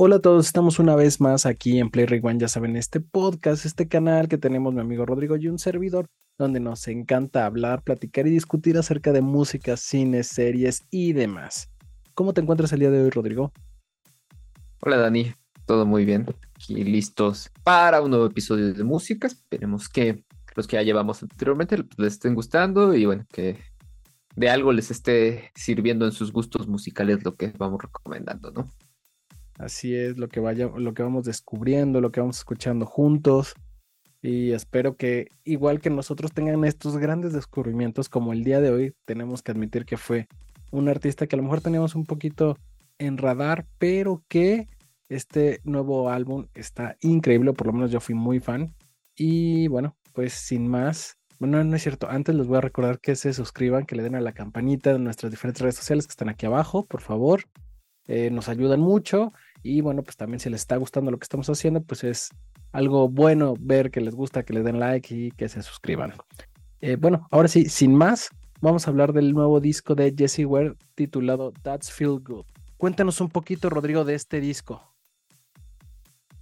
Hola a todos, estamos una vez más aquí en Play Rewind, ya saben, este podcast, este canal que tenemos mi amigo Rodrigo y un servidor, donde nos encanta hablar, platicar y discutir acerca de música, cines, series y demás. ¿Cómo te encuentras el día de hoy, Rodrigo? Hola Dani, todo muy bien, aquí listos para un nuevo episodio de música, esperemos que los que ya llevamos anteriormente les estén gustando y bueno, que de algo les esté sirviendo en sus gustos musicales lo que vamos recomendando, ¿no? Así es lo que vaya, lo que vamos descubriendo, lo que vamos escuchando juntos. Y espero que, igual que nosotros, tengan estos grandes descubrimientos, como el día de hoy, tenemos que admitir que fue un artista que a lo mejor teníamos un poquito en radar, pero que este nuevo álbum está increíble, por lo menos yo fui muy fan. Y bueno, pues sin más, bueno, no es cierto, antes les voy a recordar que se suscriban, que le den a la campanita de nuestras diferentes redes sociales que están aquí abajo, por favor. Eh, nos ayudan mucho y bueno, pues también si les está gustando lo que estamos haciendo, pues es algo bueno ver que les gusta, que le den like y que se suscriban. Eh, bueno, ahora sí, sin más, vamos a hablar del nuevo disco de Jesse Ware titulado That's Feel Good. Cuéntanos un poquito, Rodrigo, de este disco.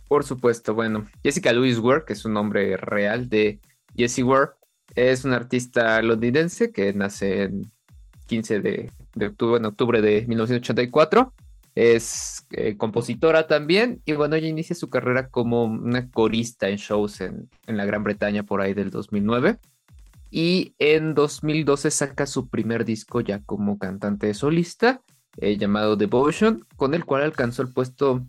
Por supuesto, bueno, Jessica Louise Ware, que es un nombre real de Jesse Ware, es una artista londinense que nace en 15 de, de octubre, en octubre de 1984 es eh, compositora también y bueno, ella inicia su carrera como una corista en shows en, la Gran Bretaña por ahí del 2009 y en 2012 saca su primer disco ya como cantante solista eh, llamado Devotion, con el cual alcanzó el puesto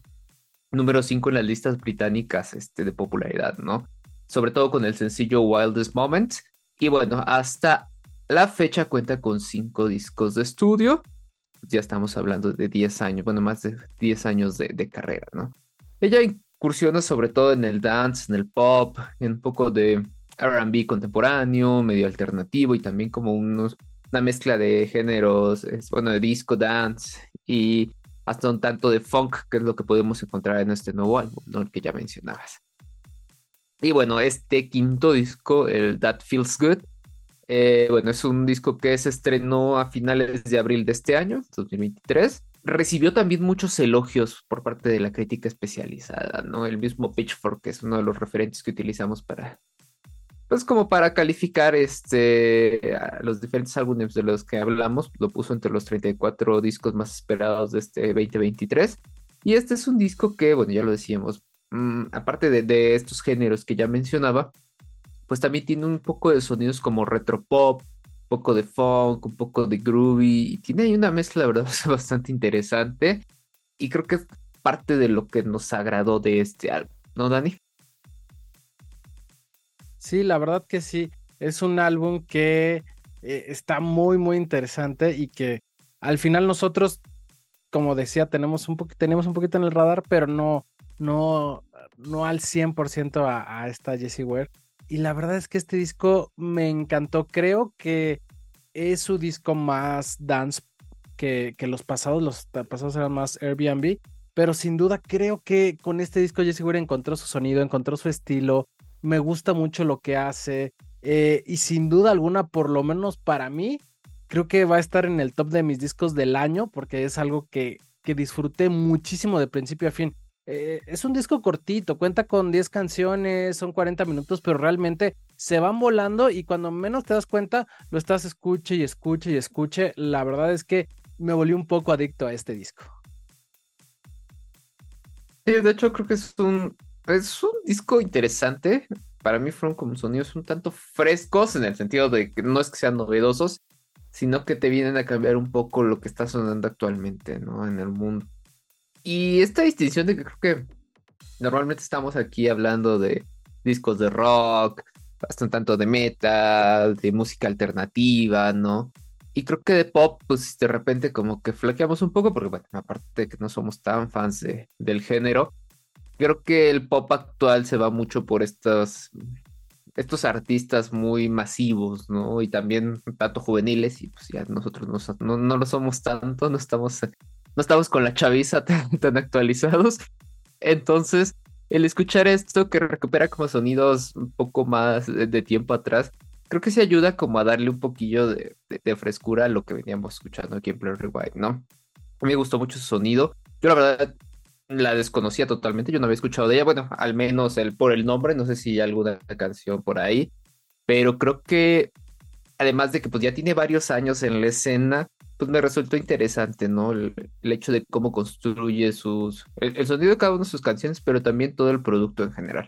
número 5 en las listas británicas este, de popularidad, ¿no? Sobre todo con el sencillo Wildest Moments. Y bueno, hasta la fecha cuenta con cinco discos de estudio ya estamos hablando de 10 años, bueno, más de 10 años de, carrera, ¿no? Ella incursiona sobre todo en el dance, en el pop, en un poco de RB contemporáneo, medio alternativo y también como unos, una mezcla de géneros, bueno, de disco, dance y hasta un tanto de funk, que es lo que podemos encontrar en este nuevo álbum, ¿no? El que ya mencionabas. Y bueno, este quinto disco, el That Feels Good, eh, bueno, es un disco que se estrenó a finales de abril de este año, 2023. Recibió también muchos elogios por parte de la crítica especializada, ¿no? El mismo Pitchfork, que es uno de los referentes que utilizamos para, pues como para calificar este, los diferentes álbumes de los que hablamos, lo puso entre los 34 discos más esperados de este 2023. Y este es un disco que, bueno, ya lo decíamos, mm, aparte de, de, estos géneros que ya mencionaba, pues también tiene un poco de sonidos como retro pop, un poco de funk, un poco de groovy, y tiene ahí una mezcla, la verdad, bastante interesante, y creo que es parte de lo que nos agradó de este álbum, ¿no, Dani? Sí, la verdad que sí, es un álbum que eh, está muy, muy interesante y que al final nosotros, como decía, tenemos un, tenemos un poquito en el radar, pero no, no, no al 100% a, a esta Jessie Ware y la verdad es que este disco me encantó. Creo que es su disco más dance que, que los pasados. Los pasados eran más Airbnb. Pero sin duda creo que con este disco Jesse Ware encontró su sonido, encontró su estilo. Me gusta mucho lo que hace. Eh, y sin duda alguna, por lo menos para mí, creo que va a estar en el top de mis discos del año porque es algo que, que disfruté muchísimo de principio a fin. Eh, es un disco cortito, cuenta con 10 canciones, son 40 minutos, pero realmente se van volando y cuando menos te das cuenta, lo estás escuche y escuche y escuche. La verdad es que me volví un poco adicto a este disco. Sí, de hecho creo que es un, es un disco interesante. Para mí fueron como sonidos un tanto frescos en el sentido de que no es que sean novedosos, sino que te vienen a cambiar un poco lo que está sonando actualmente, ¿no? En el mundo. Y esta distinción de que creo que normalmente estamos aquí hablando de discos de rock, bastante tanto de metal, de música alternativa, ¿no? Y creo que de pop, pues de repente como que flaqueamos un poco, porque aparte de que no somos tan fans de, del género, creo que el pop actual se va mucho por estos, estos artistas muy masivos, ¿no? Y también tanto juveniles, y pues ya nosotros no, no lo somos tanto, no estamos no estamos con la chaviza tan, actualizados. Entonces, el escuchar esto que recupera como sonidos un poco más de, tiempo atrás, creo que se ayuda como a darle un poquillo de, frescura a lo que veníamos escuchando aquí en Play Rewind, ¿no? A mí me gustó mucho su sonido. Yo la verdad la desconocía totalmente, yo no había escuchado de ella, bueno, al menos por el nombre, no sé si hay alguna canción por ahí, pero creo que además de que pues ya tiene varios años en la escena, pues me resultó interesante, ¿no? El, hecho de cómo construye sus, el, sonido de cada una de sus canciones, pero también todo el producto en general.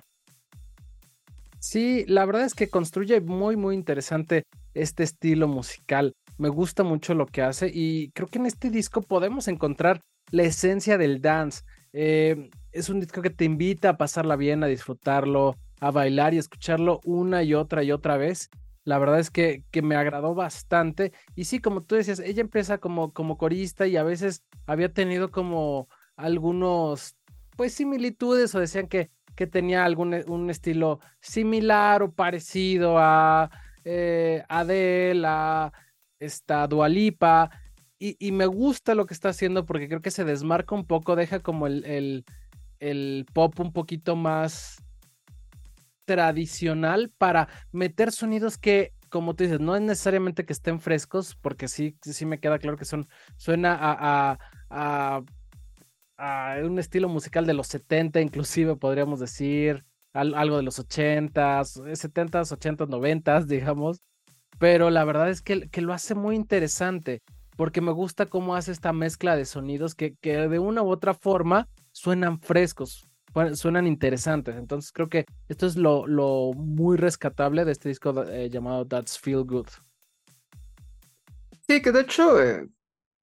Sí, la verdad es que construye muy, muy interesante este estilo musical. Me gusta mucho lo que hace y creo que en este disco podemos encontrar la esencia del dance. Eh, es un disco que te invita a pasarla bien, a disfrutarlo, a bailar y escucharlo una y otra y otra vez. La verdad es que, que, me agradó bastante. Y sí, como tú decías, ella empieza como, como corista y a veces había tenido como algunos, pues, similitudes o decían que, que tenía algún un estilo similar o parecido a eh, Adele, a esta Dualipa. Y, me gusta lo que está haciendo porque creo que se desmarca un poco, deja como el, el pop un poquito más tradicional para meter sonidos que, como tú dices, no es necesariamente que estén frescos, porque sí, sí me queda claro que son, suena a, a, a, un estilo musical de los 70, inclusive podríamos decir, algo de los 80s, 70s, 80s, 90s, digamos. Pero la verdad es que, que lo hace muy interesante, porque me gusta cómo hace esta mezcla de sonidos que, que de una u otra forma suenan frescos, suenan interesantes. Entonces creo que esto es lo, muy rescatable de este disco eh, llamado That's Feel Good. Sí, que de hecho eh,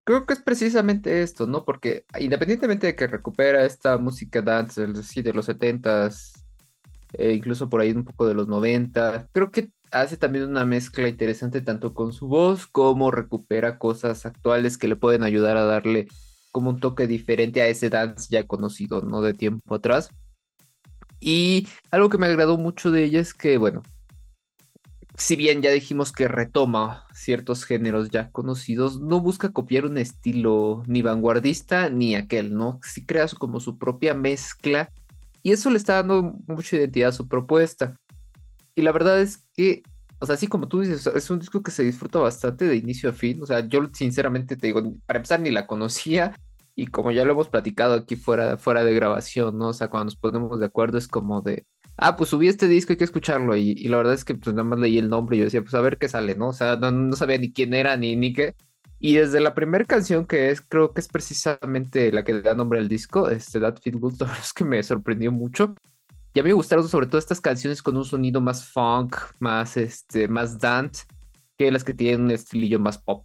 creo que es precisamente esto, ¿no? Porque independientemente de que recupera esta música dance sí, de los 70s, e incluso por ahí un poco de los 90, creo que hace también una mezcla interesante tanto con su voz como recupera cosas actuales que le pueden ayudar a darle como un toque diferente a ese dance ya conocido, ¿no? De tiempo atrás. Y algo que me agradó mucho de ella es que, bueno, si bien ya dijimos que retoma ciertos géneros ya conocidos, no busca copiar un estilo ni vanguardista ni aquel, ¿no? Sí crea como su propia mezcla y eso le está dando mucha identidad a su propuesta. Y la verdad es que, o sea, así como tú dices, es un disco que se disfruta bastante de inicio a fin. O sea, yo sinceramente te digo, para empezar ni la conocía y como ya lo hemos platicado aquí fuera, fuera de grabación, ¿no? O sea, cuando nos ponemos de acuerdo es como de, ah, pues subí este disco, hay que escucharlo. Y, la verdad es que pues nada más leí el nombre y yo decía, pues a ver qué sale, ¿no? O sea, no, sabía ni quién era ni, ni qué. Y desde la primera canción que es, creo que es precisamente la que da nombre al disco, este That Feel Good, la verdad es que me sorprendió mucho. Y a mí me gustaron sobre todo estas canciones con un sonido más funk, más, este, más dance, que las que tienen un estilillo más pop.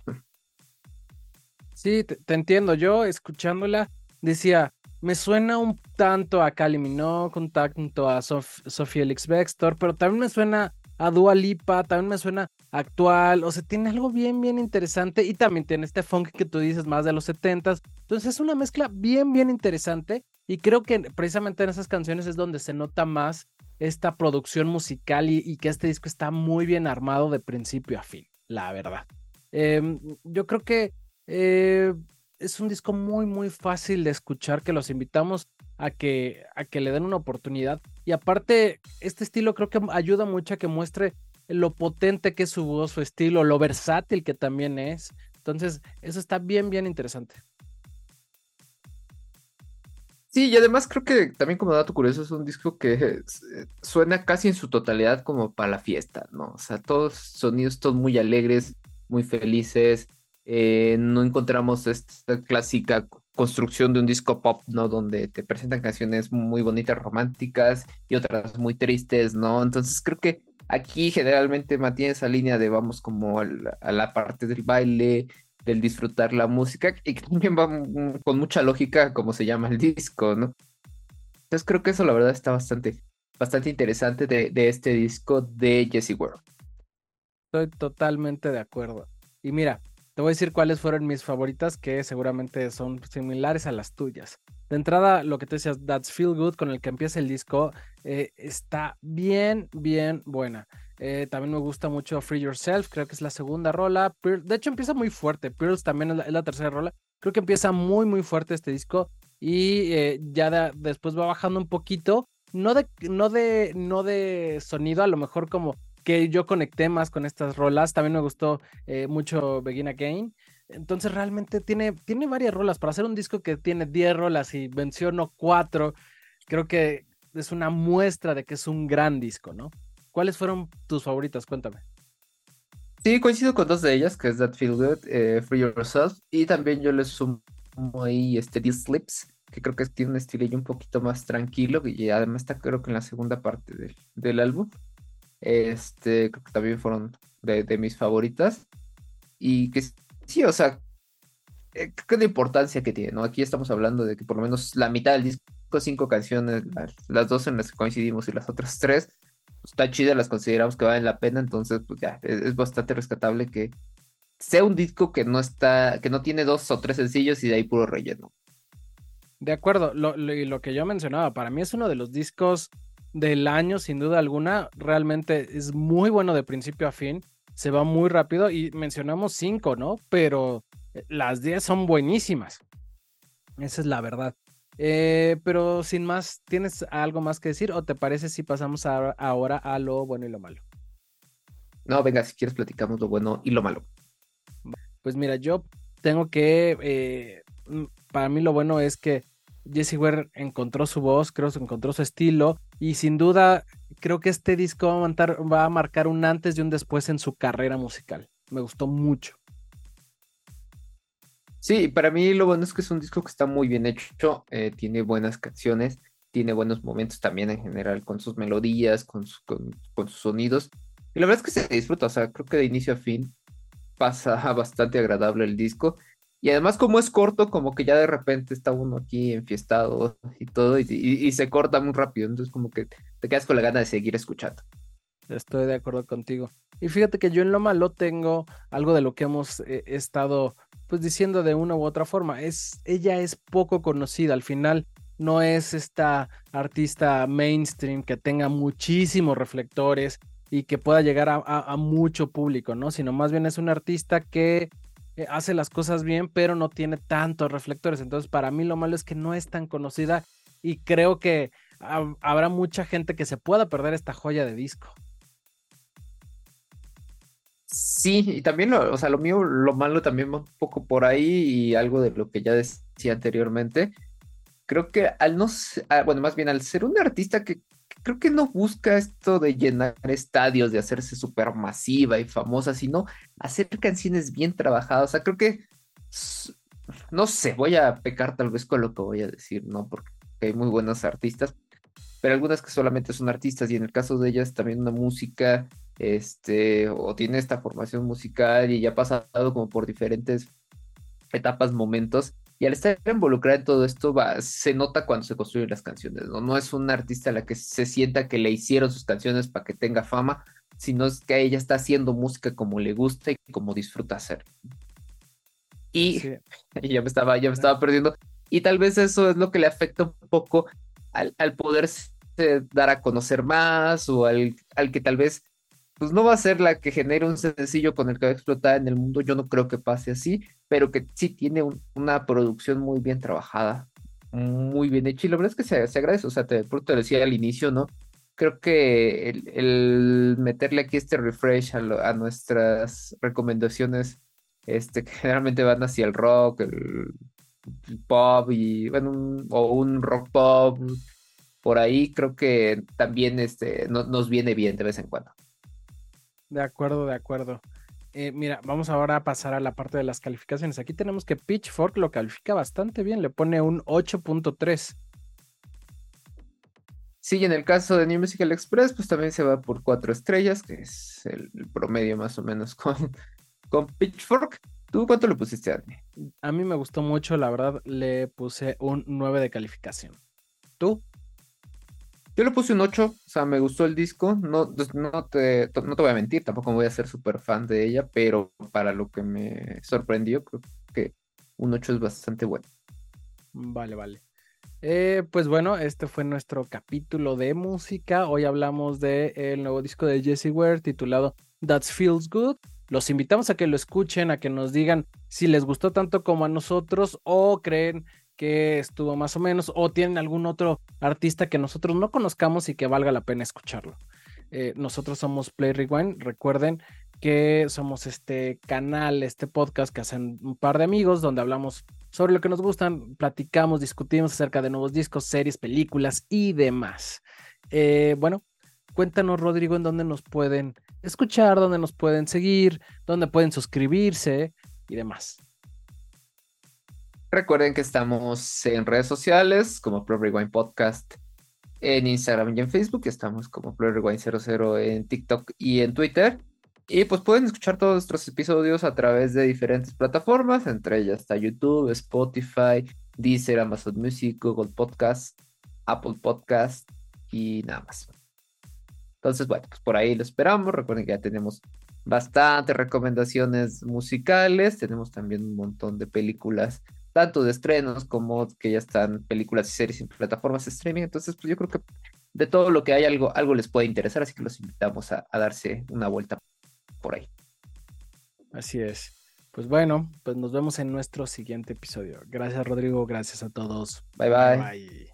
Sí, te, entiendo. Yo escuchándola decía, me suena un tanto a Kylie Minogue, un tanto a Sofía Elix Bextor, pero también me suena a Dua Lipa, también me suena actual, o sea, tiene algo bien, bien interesante y también tiene este funk que tú dices más de los 70 Entonces es una mezcla bien, bien interesante y creo que precisamente en esas canciones es donde se nota más esta producción musical y, que este disco está muy bien armado de principio a fin, la verdad. Em, yo creo que eh, es un disco muy, muy fácil de escuchar que los invitamos a que, a que le den una oportunidad. Y aparte, este estilo creo que ayuda mucho a que muestre lo potente que es su voz, su estilo, lo versátil que también es. Entonces, eso está bien, bien interesante. Sí, y además creo que también como dato curioso es un disco que eh, suena casi en su totalidad como para la fiesta, ¿no? O sea, todos sonidos, todos muy alegres, muy felices, eh, no encontramos esta clásica construcción de un disco pop, ¿no? Donde te presentan canciones muy bonitas, románticas y otras muy tristes, ¿no? Entonces creo que aquí generalmente mantiene esa línea de vamos como a la, parte del baile, del disfrutar la música y que también va con mucha lógica como se llama el disco, ¿no? Entonces creo que eso la verdad está bastante, bastante interesante de, este disco de Jesse World. Estoy totalmente de acuerdo. Y mira, te voy a decir cuáles fueron mis favoritas, que seguramente son similares a las tuyas. De entrada, lo que te decías, That's Feel Good, con el que empieza el disco, eh, está bien, bien buena. Eh, también me gusta mucho Free Yourself, creo que es la segunda rola. De hecho, empieza muy fuerte. Pearls también es la, tercera rola. Creo que empieza muy, muy fuerte este disco. Y eh, ya después va bajando un poquito. No de, no, de, no de sonido, a lo mejor como que yo conecté más con estas rolas. También me gustó eh, mucho Begin Again. Entonces realmente tiene, tiene varias rolas. Para hacer un disco que tiene 10 rolas y menciono 4, creo que es una muestra de que es un gran disco, ¿no? ¿Cuáles fueron tus favoritas? Cuéntame. Sí, coincido con dos de ellas, que es That Feel Good, eh, Free Yourself, y también yo le sumo ahí este These Slips, que creo que tiene un estilo un poquito más tranquilo, y además está creo que en la segunda parte del, del álbum. Este, creo que también fueron de, de mis favoritas. Y que sí, o sea, eh, qué importancia que tiene, ¿no? Aquí estamos hablando de que por lo menos la mitad del disco, cinco canciones, las, dos en las que coincidimos y las otras tres, pues, está chida, las consideramos que valen la pena, entonces pues ya, es, bastante rescatable que sea un disco que no está, que no tiene dos o tres sencillos y de ahí puro relleno. De acuerdo, lo, lo, lo que yo mencionaba, para mí es uno de los discos del año, sin duda alguna, realmente es muy bueno de principio a fin se va muy rápido y mencionamos cinco, ¿no? Pero eh, las diez son buenísimas. Esa es la verdad. Eh, pero sin más, ¿tienes algo más que decir o te parece si pasamos ahora a lo bueno y lo malo? No, venga, si quieres platicamos lo bueno y lo malo. Pues mira, yo tengo que, eh, mm, para mí lo bueno es que Jesse Ware encontró su voz, creo que encontró su estilo y sin duda creo que este disco va a, marcar, un antes y un después en su carrera musical. Me gustó mucho. Sí, para mí lo bueno es que es un disco que está muy bien hecho, eh, tiene buenas canciones, tiene buenos momentos también en general con sus melodías, con, con sus sonidos. Y la verdad es que se disfruta, o sea, creo que de inicio a fin pasa bastante agradable el disco. Y además como es corto, como que ya de repente está uno aquí enfiestado y todo, y, se corta muy rápido, entonces como que te quedas con la gana de seguir escuchando. Estoy de acuerdo contigo. Y fíjate que yo en lo tengo algo de lo que hemos eh, estado pues diciendo de una u otra forma. Es, ella es poco conocida, al final no es esta artista mainstream que tenga muchísimos reflectores y que pueda llegar a, a mucho público, ¿no? Sino más bien es una artista que hace las cosas bien, pero no tiene tantos reflectores. Entonces, para mí lo malo es que no es tan conocida y creo que habrá mucha gente que se pueda perder esta joya de disco. Sí, y también lo, o sea, lo mío, lo malo también un poco por ahí y algo de lo que ya decía anteriormente. Creo que al no, ah, bueno, más bien al ser un artista que creo que no busca esto de llenar estadios, de hacerse súper masiva y famosa, sino hacer canciones bien trabajadas. O sea, creo que, no sé, voy a pecar tal vez con lo que voy a decir, ¿no? Porque hay muy buenos artistas, pero algunas que solamente son artistas y en el caso de ellas también una música, este, o tiene esta formación musical y ya ha pasado como por diferentes etapas, momentos y al estar involucrada en todo esto, va, se nota cuando se construyen las canciones, ¿no? No es una artista a la que se sienta que le hicieron sus canciones para que tenga fama, sino es que ella está haciendo música como le gusta y como disfruta hacer. Y, ya me estaba, ya me estaba perdiendo. Y tal vez eso es lo que le afecta un poco al, al poderse dar a conocer más o al, al que tal vez pues no va a ser la que genere un sencillo con el que va a explotar en el mundo, yo no creo que pase así, pero que sí tiene una producción muy bien trabajada, muy bien hecha, y la verdad es que se, agradece, o sea, te, te decía al inicio, ¿no? Creo que el, meterle aquí este refresh a, nuestras recomendaciones, este, que generalmente van hacia el rock, el, pop y, bueno, o un rock pop, por ahí creo que también este, nos viene bien de vez en cuando. De acuerdo, de acuerdo. Eh, mira, vamos ahora a pasar a la parte de las calificaciones. Aquí tenemos que Pitchfork lo califica bastante bien, le pone un 8.3. Sí, en el caso de New Musical Express, pues también se va por cuatro estrellas, que es el, promedio más o menos con, con Pitchfork. ¿Tú cuánto le pusiste, a A mí me gustó mucho, la verdad, le puse un 9 de calificación. ¿Tú? Yo le puse un 8, o sea, me gustó el disco. No, pues, no, te, no te voy a mentir, tampoco voy a ser súper fan de ella, pero para lo que me sorprendió, creo que un 8 es bastante bueno. Vale, vale. Eh, pues bueno, este fue nuestro capítulo de música. Hoy hablamos del nuevo disco de Jesse Ware titulado That Feels Good. Los invitamos a que lo escuchen, a que nos digan si les gustó tanto como a nosotros o creen que estuvo más o menos, o tienen algún otro artista que nosotros no conozcamos y que valga la pena escucharlo. Eh, nosotros somos Play Rewind, recuerden que somos este canal, este podcast que hacen un par de amigos donde hablamos sobre lo que nos gustan, platicamos, discutimos acerca de nuevos discos, series, películas y demás. Eh, bueno, cuéntanos, Rodrigo, en dónde nos pueden escuchar, dónde nos pueden seguir, dónde pueden suscribirse y demás. Recuerden que estamos en redes sociales como Pro Rewind Podcast en Instagram y en Facebook. Estamos como Pro Rewind 00 en TikTok y en Twitter. Y pues pueden escuchar todos nuestros episodios a través de diferentes plataformas, entre ellas está YouTube, Spotify, Deezer, Amazon Music, Google Podcast, Apple Podcast y nada más. Entonces, bueno, pues por ahí lo esperamos. Recuerden que ya tenemos bastantes recomendaciones musicales. Tenemos también un montón de películas, tanto de estrenos como que ya están películas y series en plataformas de streaming. Entonces, pues yo creo que de todo lo que hay, algo, algo les puede interesar. Así que los invitamos a darse una vuelta por ahí. Así es. Pues bueno, pues nos vemos en nuestro siguiente episodio. Gracias Rodrigo, gracias a todos. bye. bye. bye.